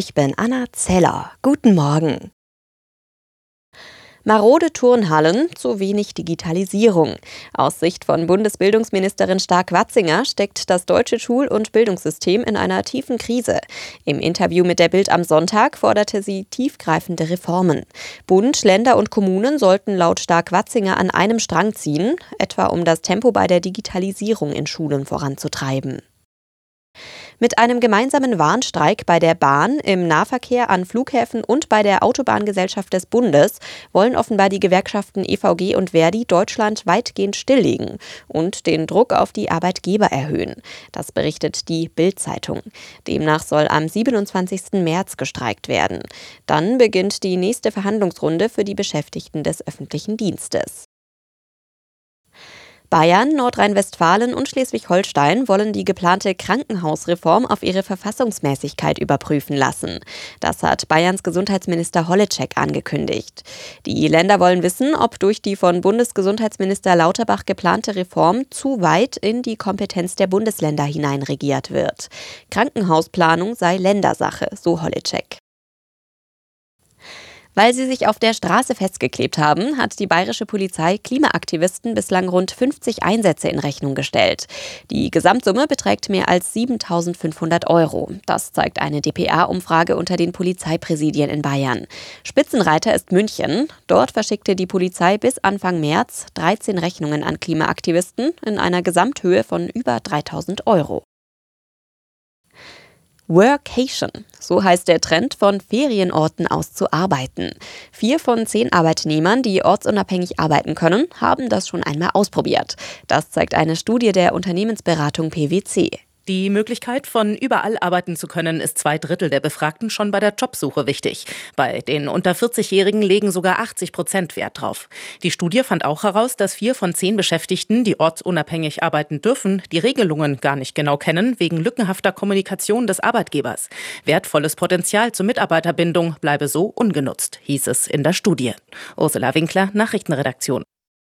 Ich bin Anna Zeller. Guten Morgen. Marode Turnhallen, zu wenig Digitalisierung. Aus Sicht von Bundesbildungsministerin Stark-Watzinger steckt das deutsche Schul- und Bildungssystem in einer tiefen Krise. Im Interview mit der Bild am Sonntag forderte sie tiefgreifende Reformen. Bund, Länder und Kommunen sollten laut Stark-Watzinger an einem Strang ziehen, etwa um das Tempo bei der Digitalisierung in Schulen voranzutreiben. Mit einem gemeinsamen Warnstreik bei der Bahn, im Nahverkehr an Flughäfen und bei der Autobahngesellschaft des Bundes wollen offenbar die Gewerkschaften EVG und Verdi Deutschland weitgehend stilllegen und den Druck auf die Arbeitgeber erhöhen. Das berichtet die Bild-Zeitung. Demnach soll am 27. März gestreikt werden. Dann beginnt die nächste Verhandlungsrunde für die Beschäftigten des öffentlichen Dienstes. Bayern, Nordrhein-Westfalen und Schleswig-Holstein wollen die geplante Krankenhausreform auf ihre Verfassungsmäßigkeit überprüfen lassen. Das hat Bayerns Gesundheitsminister Holleczek angekündigt. Die Länder wollen wissen, ob durch die von Bundesgesundheitsminister Lauterbach geplante Reform zu weit in die Kompetenz der Bundesländer hineinregiert wird. Krankenhausplanung sei Ländersache, so Holleczek. Weil sie sich auf der Straße festgeklebt haben, hat die bayerische Polizei Klimaaktivisten bislang rund 50 Einsätze in Rechnung gestellt. Die Gesamtsumme beträgt mehr als 7500 Euro. Das zeigt eine dpa-Umfrage unter den Polizeipräsidien in Bayern. Spitzenreiter ist München. Dort verschickte die Polizei bis Anfang März 13 Rechnungen an Klimaaktivisten in einer Gesamthöhe von über 3000 Euro. Workation, so heißt der Trend, von Ferienorten aus zu arbeiten. Vier von zehn Arbeitnehmern, die ortsunabhängig arbeiten können, haben das schon einmal ausprobiert. Das zeigt eine Studie der Unternehmensberatung PwC. Die Möglichkeit, von überall arbeiten zu können, ist zwei Drittel der Befragten schon bei der Jobsuche wichtig. Bei den unter 40-Jährigen legen sogar 80 Prozent Wert drauf. Die Studie fand auch heraus, dass vier von zehn Beschäftigten, die ortsunabhängig arbeiten dürfen, die Regelungen gar nicht genau kennen, wegen lückenhafter Kommunikation des Arbeitgebers. Wertvolles Potenzial zur Mitarbeiterbindung bleibe so ungenutzt, hieß es in der Studie. Ursula Winkler, Nachrichtenredaktion.